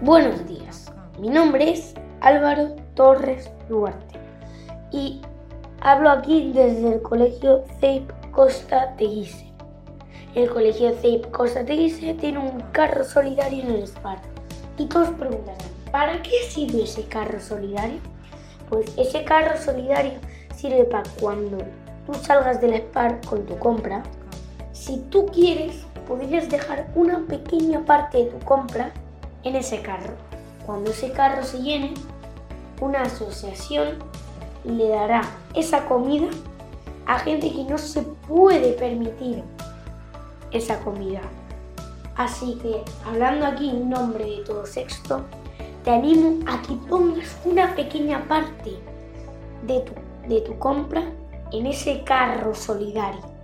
Buenos días, mi nombre es Álvaro Torres Duarte y hablo aquí desde el Colegio CEIP Costa Teguise. El Colegio CEIP Costa Teguise tiene un carro solidario en el SPAR y todos preguntarán, ¿para qué sirve ese carro solidario? Pues ese carro solidario sirve para cuando tú salgas del SPAR con tu compra, si tú quieres, podrías dejar una pequeña parte de tu compra en ese carro. Cuando ese carro se llene, una asociación le dará esa comida a gente que no se puede permitir esa comida. Así que, hablando aquí en nombre de todo sexto, te animo a que pongas una pequeña parte de tu, de tu compra en ese carro solidario.